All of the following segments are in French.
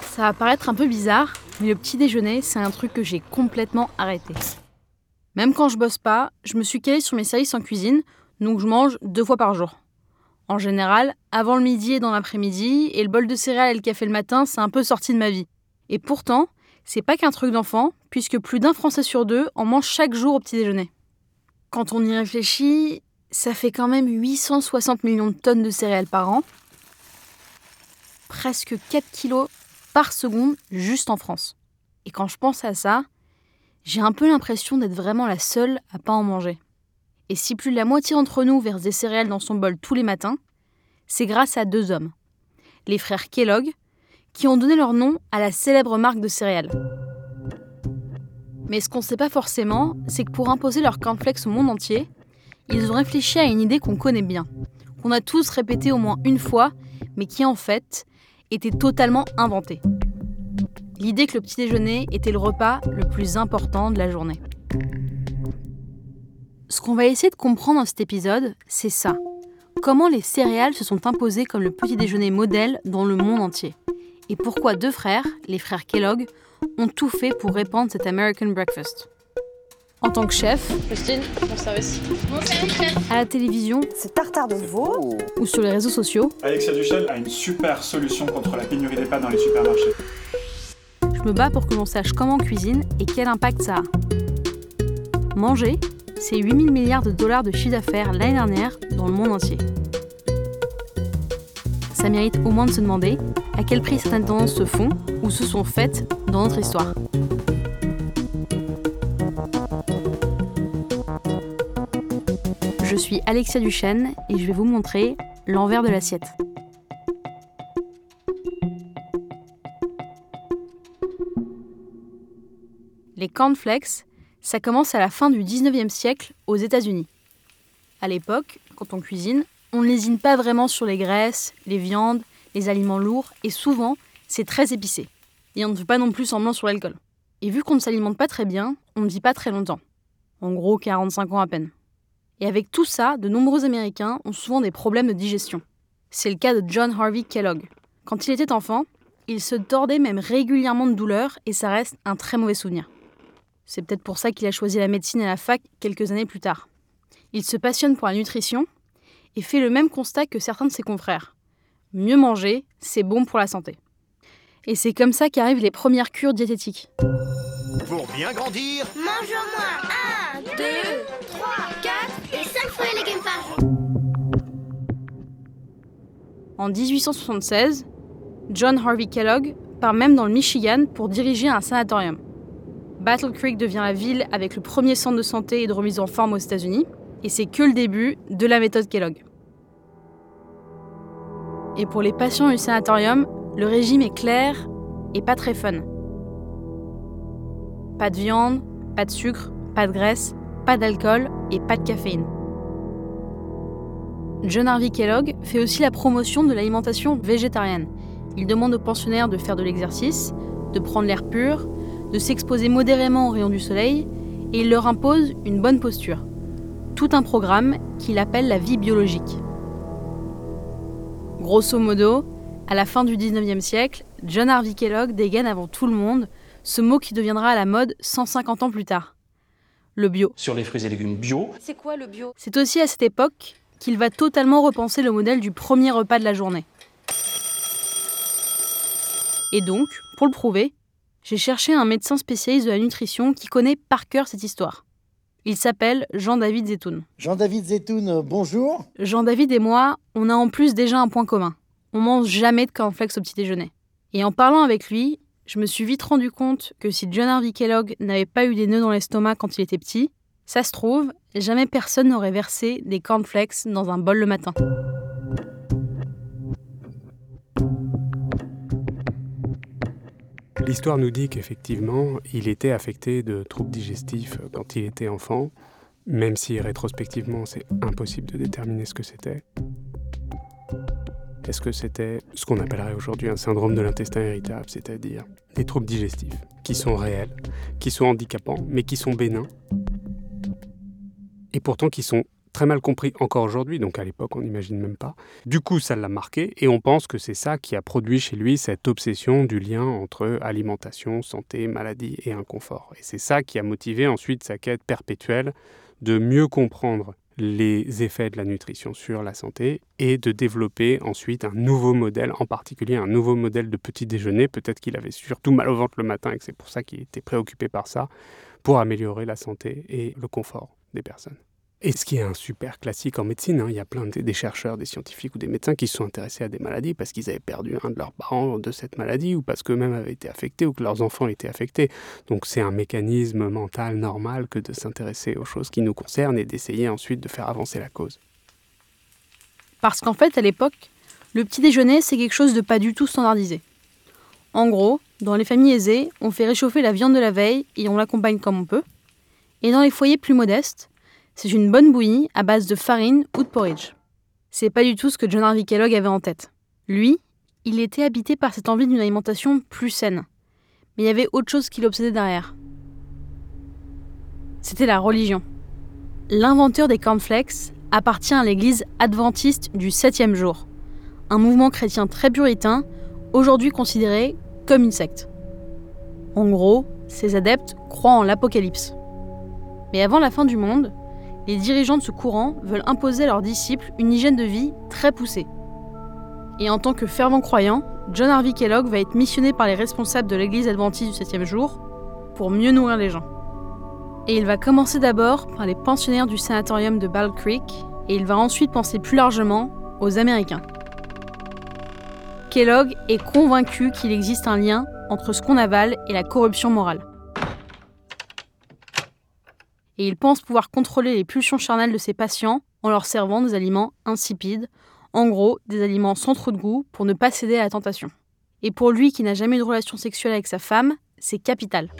Ça va paraître un peu bizarre, mais le petit déjeuner, c'est un truc que j'ai complètement arrêté. Même quand je bosse pas, je me suis calée sur mes services en cuisine, donc je mange deux fois par jour. En général, avant le midi et dans l'après-midi, et le bol de céréales et le café le matin, c'est un peu sorti de ma vie. Et pourtant, c'est pas qu'un truc d'enfant, puisque plus d'un Français sur deux en mange chaque jour au petit déjeuner. Quand on y réfléchit, ça fait quand même 860 millions de tonnes de céréales par an, presque 4 kilos par seconde juste en France. Et quand je pense à ça, j'ai un peu l'impression d'être vraiment la seule à pas en manger. Et si plus de la moitié d'entre nous verse des céréales dans son bol tous les matins, c'est grâce à deux hommes, les frères Kellogg, qui ont donné leur nom à la célèbre marque de céréales. Mais ce qu'on ne sait pas forcément, c'est que pour imposer leur cornflakes au monde entier, ils ont réfléchi à une idée qu'on connaît bien, qu'on a tous répétée au moins une fois, mais qui en fait était totalement inventée. L'idée que le petit déjeuner était le repas le plus important de la journée. Ce qu'on va essayer de comprendre dans cet épisode, c'est ça. Comment les céréales se sont imposées comme le petit déjeuner modèle dans le monde entier. Et pourquoi deux frères, les frères Kellogg, ont tout fait pour répandre cet American breakfast. En tant que chef, Christine, mon service. Mon service, chef. à la télévision C'est tartare de veau. ou sur les réseaux sociaux, Alexia Duchel a une super solution contre la pénurie des pâtes dans les supermarchés. je me bats pour que l'on sache comment on cuisine et quel impact ça a. Manger, c'est 8000 milliards de dollars de chiffre d'affaires l'année dernière dans le monde entier. Ça mérite au moins de se demander à quel prix certaines tendances se font ou se sont faites dans notre histoire. Je suis Alexia Duchesne et je vais vous montrer l'envers de l'assiette. Les cornflakes, ça commence à la fin du 19e siècle aux États-Unis. À l'époque, quand on cuisine, on ne lésine pas vraiment sur les graisses, les viandes, les aliments lourds et souvent, c'est très épicé. Et on ne fait pas non plus semblant sur l'alcool. Et vu qu'on ne s'alimente pas très bien, on ne vit pas très longtemps. En gros, 45 ans à peine. Et avec tout ça, de nombreux Américains ont souvent des problèmes de digestion. C'est le cas de John Harvey Kellogg. Quand il était enfant, il se tordait même régulièrement de douleur et ça reste un très mauvais souvenir. C'est peut-être pour ça qu'il a choisi la médecine à la fac quelques années plus tard. Il se passionne pour la nutrition et fait le même constat que certains de ses confrères. Mieux manger, c'est bon pour la santé. Et c'est comme ça qu'arrivent les premières cures diététiques. Pour bien grandir, Mange au moins 1, 2, En 1876, John Harvey Kellogg part même dans le Michigan pour diriger un sanatorium. Battle Creek devient la ville avec le premier centre de santé et de remise en forme aux États-Unis, et c'est que le début de la méthode Kellogg. Et pour les patients du sanatorium, le régime est clair et pas très fun. Pas de viande, pas de sucre, pas de graisse, pas d'alcool et pas de caféine. John Harvey Kellogg fait aussi la promotion de l'alimentation végétarienne. Il demande aux pensionnaires de faire de l'exercice, de prendre l'air pur, de s'exposer modérément aux rayons du soleil, et il leur impose une bonne posture. Tout un programme qu'il appelle la vie biologique. Grosso modo, à la fin du 19e siècle, John Harvey Kellogg dégaine avant tout le monde ce mot qui deviendra à la mode 150 ans plus tard. Le bio. sur les fruits et légumes bio. C'est quoi le bio? C'est aussi à cette époque qu'il va totalement repenser le modèle du premier repas de la journée. Et donc, pour le prouver, j'ai cherché un médecin spécialiste de la nutrition qui connaît par cœur cette histoire. Il s'appelle Jean-David Zetoun. Jean-David Zetoun, euh, bonjour. Jean-David et moi, on a en plus déjà un point commun. On mange jamais de cornflakes au petit déjeuner. Et en parlant avec lui, je me suis vite rendu compte que si John Harvey Kellogg n'avait pas eu des nœuds dans l'estomac quand il était petit, ça se trouve, jamais personne n'aurait versé des cornflakes dans un bol le matin. L'histoire nous dit qu'effectivement, il était affecté de troubles digestifs quand il était enfant, même si rétrospectivement c'est impossible de déterminer ce que c'était. Est-ce que c'était ce qu'on appellerait aujourd'hui un syndrome de l'intestin irritable, c'est-à-dire des troubles digestifs qui sont réels, qui sont handicapants, mais qui sont bénins, et pourtant qui sont très mal compris encore aujourd'hui, donc à l'époque on n'imagine même pas. Du coup, ça l'a marqué et on pense que c'est ça qui a produit chez lui cette obsession du lien entre alimentation, santé, maladie et inconfort. Et c'est ça qui a motivé ensuite sa quête perpétuelle de mieux comprendre les effets de la nutrition sur la santé et de développer ensuite un nouveau modèle, en particulier un nouveau modèle de petit déjeuner. Peut-être qu'il avait surtout mal au ventre le matin et c'est pour ça qu'il était préoccupé par ça, pour améliorer la santé et le confort des personnes. Et ce qui est un super classique en médecine, hein, il y a plein de, des chercheurs, des scientifiques ou des médecins qui se sont intéressés à des maladies parce qu'ils avaient perdu un de leurs parents de cette maladie ou parce qu'eux-mêmes avaient été affectés ou que leurs enfants étaient affectés. Donc c'est un mécanisme mental normal que de s'intéresser aux choses qui nous concernent et d'essayer ensuite de faire avancer la cause. Parce qu'en fait, à l'époque, le petit déjeuner, c'est quelque chose de pas du tout standardisé. En gros, dans les familles aisées, on fait réchauffer la viande de la veille et on l'accompagne comme on peut. Et dans les foyers plus modestes, c'est une bonne bouillie à base de farine ou de porridge. C'est pas du tout ce que John Harvey Kellogg avait en tête. Lui, il était habité par cette envie d'une alimentation plus saine. Mais il y avait autre chose qui l'obsédait derrière. C'était la religion. L'inventeur des cornflakes appartient à l'église adventiste du septième jour, un mouvement chrétien très puritain, aujourd'hui considéré comme une secte. En gros, ses adeptes croient en l'apocalypse. Mais avant la fin du monde, les dirigeants de ce courant veulent imposer à leurs disciples une hygiène de vie très poussée. Et en tant que fervent croyant, John Harvey Kellogg va être missionné par les responsables de l'église adventiste du septième jour pour mieux nourrir les gens. Et il va commencer d'abord par les pensionnaires du sanatorium de Ball Creek, et il va ensuite penser plus largement aux Américains. Kellogg est convaincu qu'il existe un lien entre ce qu'on avale et la corruption morale et il pense pouvoir contrôler les pulsions charnelles de ses patients en leur servant des aliments insipides, en gros des aliments sans trop de goût pour ne pas céder à la tentation. Et pour lui qui n'a jamais eu de relation sexuelle avec sa femme, c'est capital.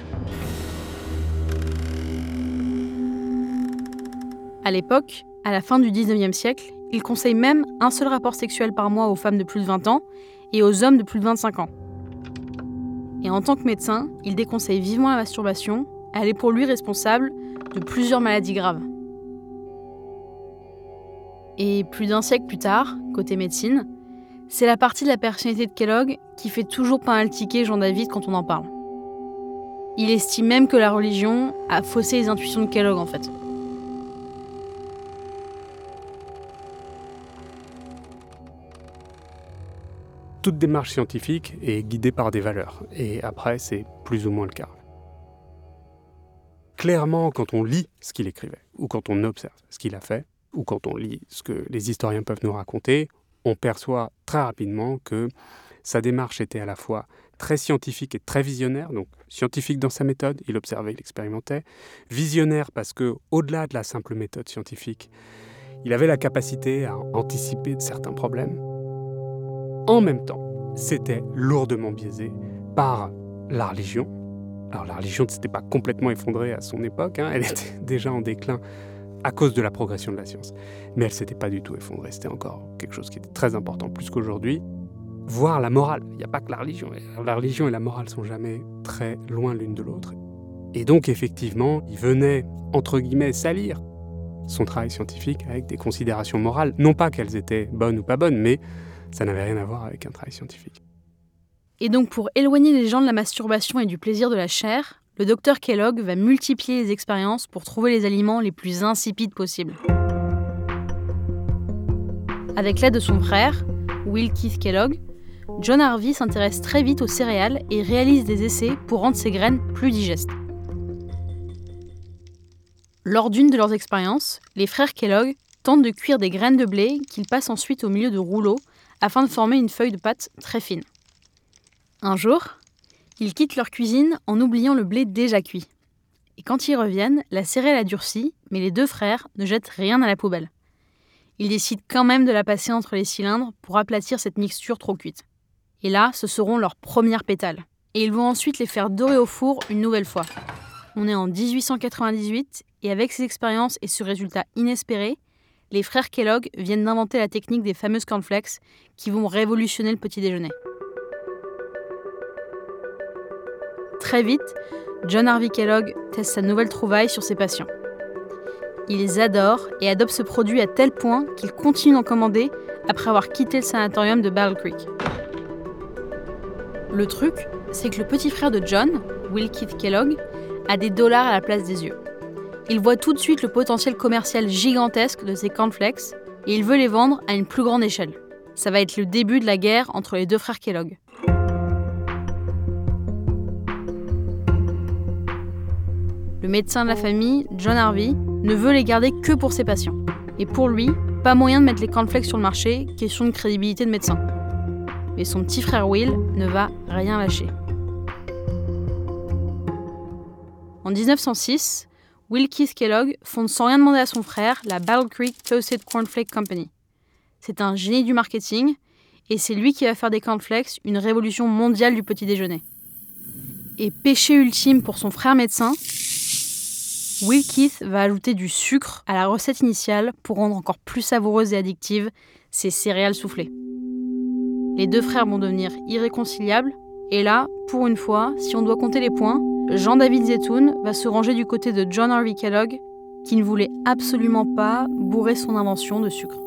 À l'époque, à la fin du 19e siècle, il conseille même un seul rapport sexuel par mois aux femmes de plus de 20 ans et aux hommes de plus de 25 ans. Et en tant que médecin, il déconseille vivement la masturbation, elle est pour lui responsable de plusieurs maladies graves. Et plus d'un siècle plus tard, côté médecine, c'est la partie de la personnalité de Kellogg qui fait toujours pas mal tiquer Jean David quand on en parle. Il estime même que la religion a faussé les intuitions de Kellogg en fait. Toute démarche scientifique est guidée par des valeurs, et après c'est plus ou moins le cas clairement, quand on lit ce qu'il écrivait, ou quand on observe ce qu'il a fait, ou quand on lit ce que les historiens peuvent nous raconter, on perçoit très rapidement que sa démarche était à la fois très scientifique et très visionnaire, donc scientifique dans sa méthode, il observait, il expérimentait, visionnaire parce que au-delà de la simple méthode scientifique, il avait la capacité à anticiper certains problèmes. En même temps, c'était lourdement biaisé par la religion, alors la religion ne s'était pas complètement effondrée à son époque, hein. elle était déjà en déclin à cause de la progression de la science. Mais elle ne s'était pas du tout effondrée, c'était encore quelque chose qui était très important, plus qu'aujourd'hui. Voir la morale, il n'y a pas que la religion. La religion et la morale sont jamais très loin l'une de l'autre. Et donc effectivement, il venait, entre guillemets, salir son travail scientifique avec des considérations morales. Non pas qu'elles étaient bonnes ou pas bonnes, mais ça n'avait rien à voir avec un travail scientifique. Et donc pour éloigner les gens de la masturbation et du plaisir de la chair, le docteur Kellogg va multiplier les expériences pour trouver les aliments les plus insipides possibles. Avec l'aide de son frère, Will Keith Kellogg, John Harvey s'intéresse très vite aux céréales et réalise des essais pour rendre ses graines plus digestes. Lors d'une de leurs expériences, les frères Kellogg tentent de cuire des graines de blé qu'ils passent ensuite au milieu de rouleaux afin de former une feuille de pâte très fine. Un jour, ils quittent leur cuisine en oubliant le blé déjà cuit. Et quand ils reviennent, la céréale a durci, mais les deux frères ne jettent rien à la poubelle. Ils décident quand même de la passer entre les cylindres pour aplatir cette mixture trop cuite. Et là, ce seront leurs premières pétales. Et ils vont ensuite les faire dorer au four une nouvelle fois. On est en 1898 et avec ces expériences et ce résultat inespéré, les frères Kellogg viennent d'inventer la technique des fameuses cornflakes qui vont révolutionner le petit déjeuner. Très vite, John Harvey Kellogg teste sa nouvelle trouvaille sur ses patients. il les adore et adopte ce produit à tel point qu'il continue d'en commander après avoir quitté le sanatorium de Battle Creek. Le truc, c'est que le petit frère de John, Will Keith Kellogg, a des dollars à la place des yeux. Il voit tout de suite le potentiel commercial gigantesque de ces cornflakes et il veut les vendre à une plus grande échelle. Ça va être le début de la guerre entre les deux frères Kellogg. Le médecin de la famille, John Harvey, ne veut les garder que pour ses patients. Et pour lui, pas moyen de mettre les cornflakes sur le marché, question de crédibilité de médecin. Mais son petit frère Will ne va rien lâcher. En 1906, Will Keith Kellogg fonde sans rien demander à son frère la Battle Creek Toasted Cornflake Company. C'est un génie du marketing et c'est lui qui va faire des cornflakes une révolution mondiale du petit déjeuner. Et péché ultime pour son frère médecin, Will Keith va ajouter du sucre à la recette initiale pour rendre encore plus savoureuse et addictive ces céréales soufflées. Les deux frères vont devenir irréconciliables, et là, pour une fois, si on doit compter les points, Jean-David Zetoun va se ranger du côté de John Harvey Kellogg, qui ne voulait absolument pas bourrer son invention de sucre.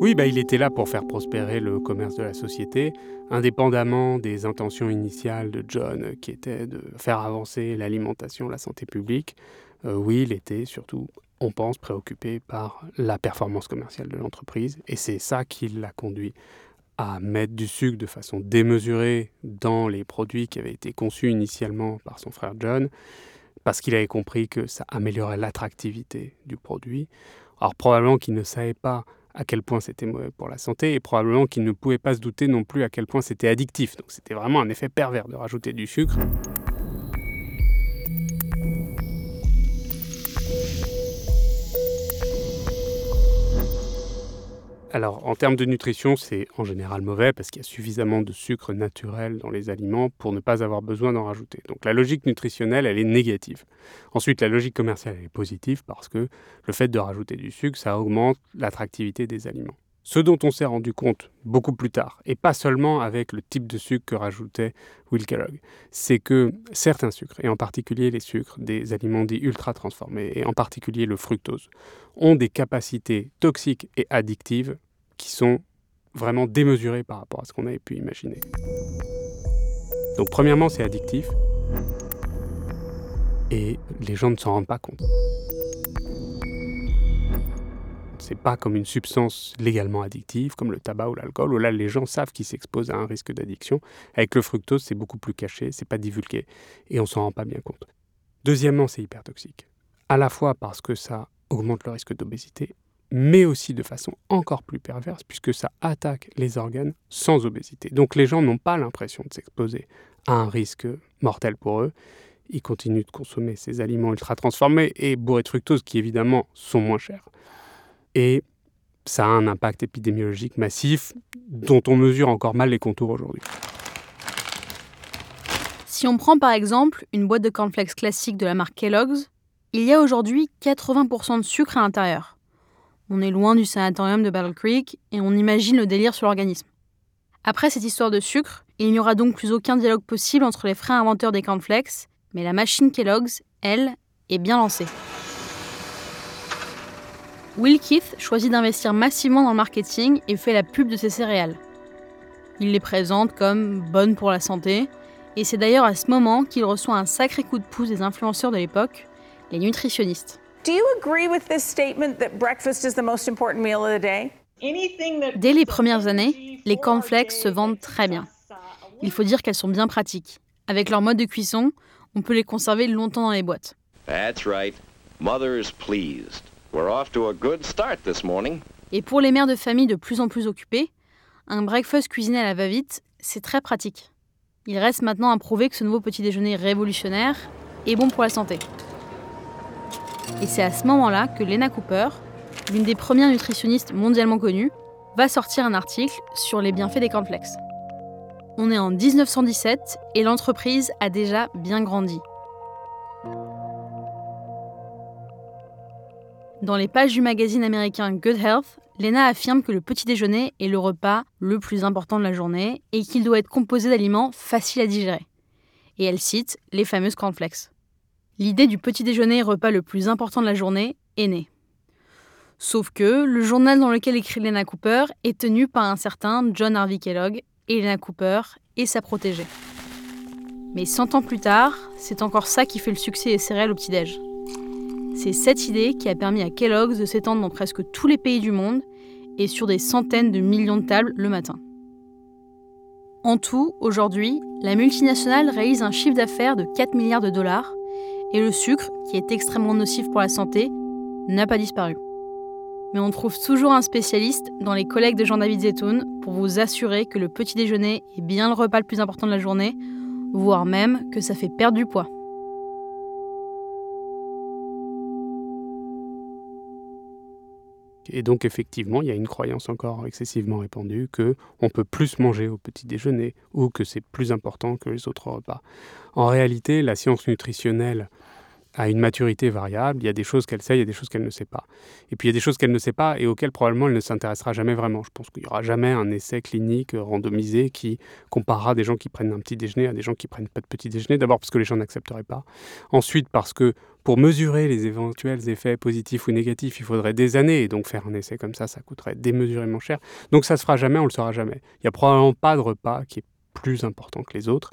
Oui, bah, il était là pour faire prospérer le commerce de la société, indépendamment des intentions initiales de John, qui étaient de faire avancer l'alimentation, la santé publique. Euh, oui, il était surtout, on pense, préoccupé par la performance commerciale de l'entreprise, et c'est ça qui l'a conduit à mettre du sucre de façon démesurée dans les produits qui avaient été conçus initialement par son frère John, parce qu'il avait compris que ça améliorait l'attractivité du produit. Alors probablement qu'il ne savait pas à quel point c'était mauvais pour la santé et probablement qu'il ne pouvait pas se douter non plus à quel point c'était addictif. Donc c'était vraiment un effet pervers de rajouter du sucre. Alors, en termes de nutrition, c'est en général mauvais parce qu'il y a suffisamment de sucre naturel dans les aliments pour ne pas avoir besoin d'en rajouter. Donc, la logique nutritionnelle, elle est négative. Ensuite, la logique commerciale, elle est positive parce que le fait de rajouter du sucre, ça augmente l'attractivité des aliments. Ce dont on s'est rendu compte beaucoup plus tard, et pas seulement avec le type de sucre que rajoutait Will Kellogg, c'est que certains sucres, et en particulier les sucres des aliments dits ultra transformés, et en particulier le fructose, ont des capacités toxiques et addictives qui sont vraiment démesurées par rapport à ce qu'on avait pu imaginer. Donc premièrement, c'est addictif, et les gens ne s'en rendent pas compte c'est pas comme une substance légalement addictive, comme le tabac ou l'alcool, où là les gens savent qu'ils s'exposent à un risque d'addiction. Avec le fructose, c'est beaucoup plus caché, c'est pas divulgué, et on s'en rend pas bien compte. Deuxièmement, c'est hyper toxique. À la fois parce que ça augmente le risque d'obésité, mais aussi de façon encore plus perverse, puisque ça attaque les organes sans obésité. Donc les gens n'ont pas l'impression de s'exposer à un risque mortel pour eux. Ils continuent de consommer ces aliments ultra transformés et bourrés de fructose qui évidemment sont moins chers et ça a un impact épidémiologique massif dont on mesure encore mal les contours aujourd'hui. Si on prend par exemple une boîte de cornflakes classique de la marque Kellogg's, il y a aujourd'hui 80% de sucre à l'intérieur. On est loin du sanatorium de Battle Creek et on imagine le délire sur l'organisme. Après cette histoire de sucre, il n'y aura donc plus aucun dialogue possible entre les frères inventeurs des cornflakes, mais la machine Kellogg's, elle, est bien lancée. Will Keith choisit d'investir massivement dans le marketing et fait la pub de ses céréales. Il les présente comme bonnes pour la santé, et c'est d'ailleurs à ce moment qu'il reçoit un sacré coup de pouce des influenceurs de l'époque, les nutritionnistes. Dès les premières années, les cornflakes se vendent très bien. Il faut dire qu'elles sont bien pratiques. Avec leur mode de cuisson, on peut les conserver longtemps dans les boîtes. That's right. Mother's pleased. Et pour les mères de famille de plus en plus occupées, un breakfast cuisiné à la va-vite, c'est très pratique. Il reste maintenant à prouver que ce nouveau petit déjeuner révolutionnaire est bon pour la santé. Et c'est à ce moment-là que Lena Cooper, l'une des premières nutritionnistes mondialement connues, va sortir un article sur les bienfaits des cornflakes. On est en 1917 et l'entreprise a déjà bien grandi. Dans les pages du magazine américain Good Health, Lena affirme que le petit déjeuner est le repas le plus important de la journée et qu'il doit être composé d'aliments faciles à digérer. Et elle cite les fameuses cornflakes. L'idée du petit déjeuner repas le plus important de la journée est née. Sauf que le journal dans lequel écrit Lena Cooper est tenu par un certain John Harvey Kellogg, et Lena Cooper est sa protégée. Mais 100 ans plus tard, c'est encore ça qui fait le succès des céréales au petit-déj. C'est cette idée qui a permis à Kellogg's de s'étendre dans presque tous les pays du monde et sur des centaines de millions de tables le matin. En tout, aujourd'hui, la multinationale réalise un chiffre d'affaires de 4 milliards de dollars et le sucre, qui est extrêmement nocif pour la santé, n'a pas disparu. Mais on trouve toujours un spécialiste dans les collègues de Jean-David Zetoun pour vous assurer que le petit déjeuner est bien le repas le plus important de la journée, voire même que ça fait perdre du poids. Et donc effectivement, il y a une croyance encore excessivement répandue que on peut plus manger au petit déjeuner ou que c'est plus important que les autres repas. En réalité, la science nutritionnelle a une maturité variable. Il y a des choses qu'elle sait, il y a des choses qu'elle ne sait pas. Et puis il y a des choses qu'elle ne sait pas et auxquelles probablement elle ne s'intéressera jamais vraiment. Je pense qu'il n'y aura jamais un essai clinique randomisé qui comparera des gens qui prennent un petit déjeuner à des gens qui prennent pas de petit déjeuner. D'abord parce que les gens n'accepteraient pas. Ensuite parce que pour mesurer les éventuels effets positifs ou négatifs, il faudrait des années. Et donc faire un essai comme ça, ça coûterait démesurément cher. Donc ça se fera jamais, on le saura jamais. Il n'y a probablement pas de repas qui est plus important que les autres.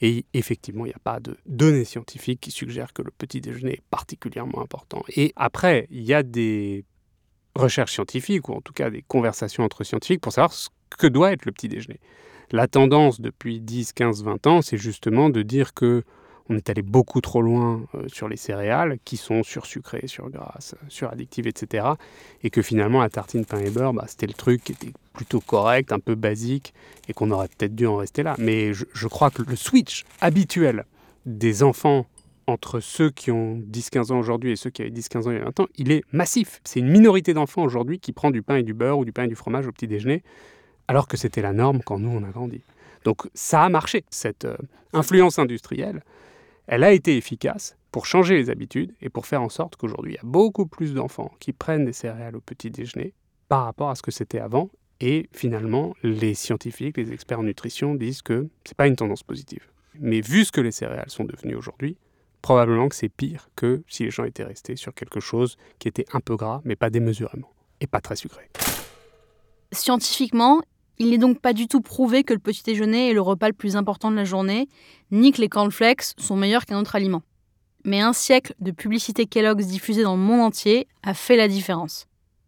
Et effectivement, il n'y a pas de données scientifiques qui suggèrent que le petit déjeuner est particulièrement important. Et après, il y a des recherches scientifiques, ou en tout cas des conversations entre scientifiques, pour savoir ce que doit être le petit déjeuner. La tendance depuis 10, 15, 20 ans, c'est justement de dire que on est allé beaucoup trop loin euh, sur les céréales, qui sont sursucrées, surgrasses, suraddictives, etc. Et que finalement, la tartine pain et beurre, bah, c'était le truc qui était plutôt correct, un peu basique, et qu'on aurait peut-être dû en rester là. Mais je, je crois que le switch habituel des enfants entre ceux qui ont 10-15 ans aujourd'hui et ceux qui avaient 10-15 ans il y a 20 ans, il est massif. C'est une minorité d'enfants aujourd'hui qui prend du pain et du beurre ou du pain et du fromage au petit déjeuner, alors que c'était la norme quand nous, on a grandi. Donc ça a marché, cette euh, influence industrielle elle a été efficace pour changer les habitudes et pour faire en sorte qu'aujourd'hui, il y a beaucoup plus d'enfants qui prennent des céréales au petit déjeuner par rapport à ce que c'était avant. Et finalement, les scientifiques, les experts en nutrition disent que ce n'est pas une tendance positive. Mais vu ce que les céréales sont devenues aujourd'hui, probablement que c'est pire que si les gens étaient restés sur quelque chose qui était un peu gras, mais pas démesurément, et pas très sucré. Scientifiquement, il n'est donc pas du tout prouvé que le petit déjeuner est le repas le plus important de la journée, ni que les cornflakes sont meilleurs qu'un autre aliment. Mais un siècle de publicité Kellogg's diffusée dans le monde entier a fait la différence.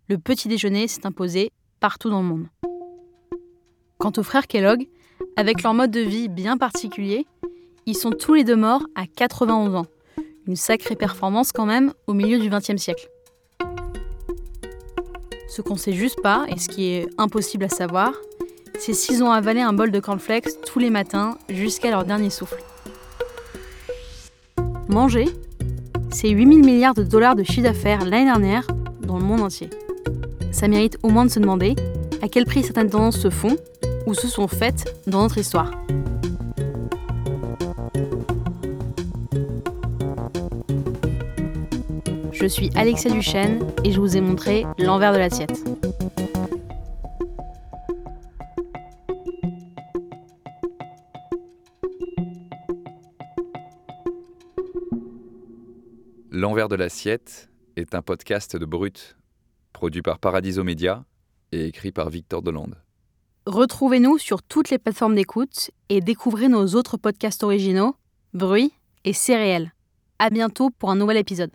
Le petit déjeuner s'est imposé partout dans le monde. Quant aux frères Kellogg, avec leur mode de vie bien particulier, ils sont tous les deux morts à 91 ans. Une sacrée performance quand même au milieu du XXe siècle. Ce qu'on sait juste pas, et ce qui est impossible à savoir, c'est s'ils ont avalé un bol de cornflakes tous les matins jusqu'à leur dernier souffle. Manger, c'est 8000 milliards de dollars de chiffre d'affaires l'année dernière dans le monde entier. Ça mérite au moins de se demander à quel prix certaines tendances se font ou se sont faites dans notre histoire. Je suis Alexia Duchesne et je vous ai montré l'envers de l'assiette. L'envers de l'assiette est un podcast de Brut, produit par Paradiso Média et écrit par Victor Delande. Retrouvez-nous sur toutes les plateformes d'écoute et découvrez nos autres podcasts originaux, Bruit et Céréales. À bientôt pour un nouvel épisode.